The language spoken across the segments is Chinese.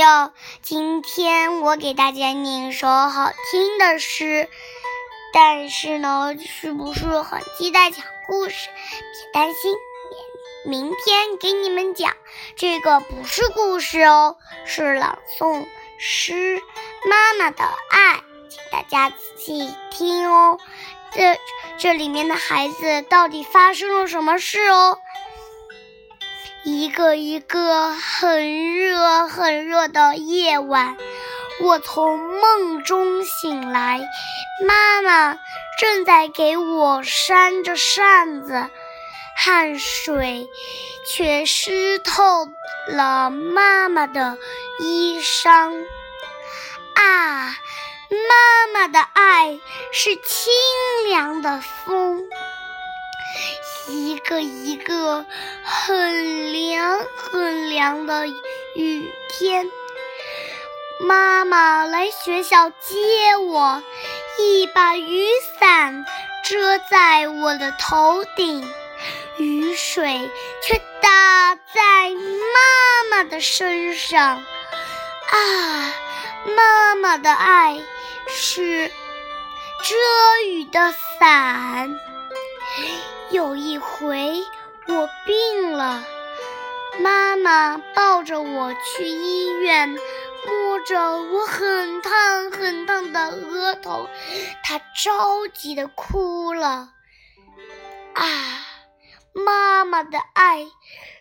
友，今天我给大家念一首好听的诗，但是呢，是不是很期待讲故事？别担心，明明天给你们讲。这个不是故事哦，是朗诵诗《妈妈的爱》，请大家仔细听哦。这这里面的孩子到底发生了什么事哦？一个一个很热很热的夜晚，我从梦中醒来，妈妈正在给我扇着扇子，汗水却湿透了妈妈的衣裳。啊，妈妈的爱是清凉的风。一个一个很凉很凉的雨天，妈妈来学校接我，一把雨伞遮在我的头顶，雨水却打在妈妈的身上。啊，妈妈的爱是遮雨的伞。有一回我病了，妈妈抱着我去医院，摸着我很烫很烫的额头，她着急的哭了。啊，妈妈的爱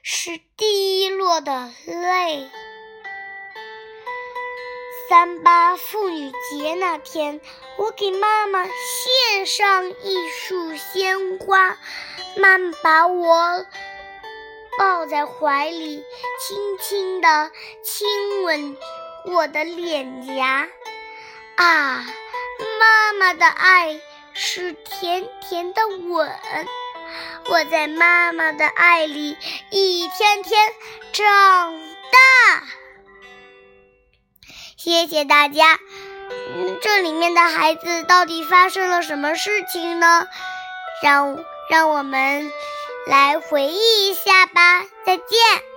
是滴落的泪。三八妇女节那天，我给妈妈献上一束鲜花，妈妈把我抱在怀里，轻轻地亲吻我的脸颊。啊，妈妈的爱是甜甜的吻，我在妈妈的爱里一天天长。谢谢大家。这里面的孩子到底发生了什么事情呢？让让我们来回忆一下吧。再见。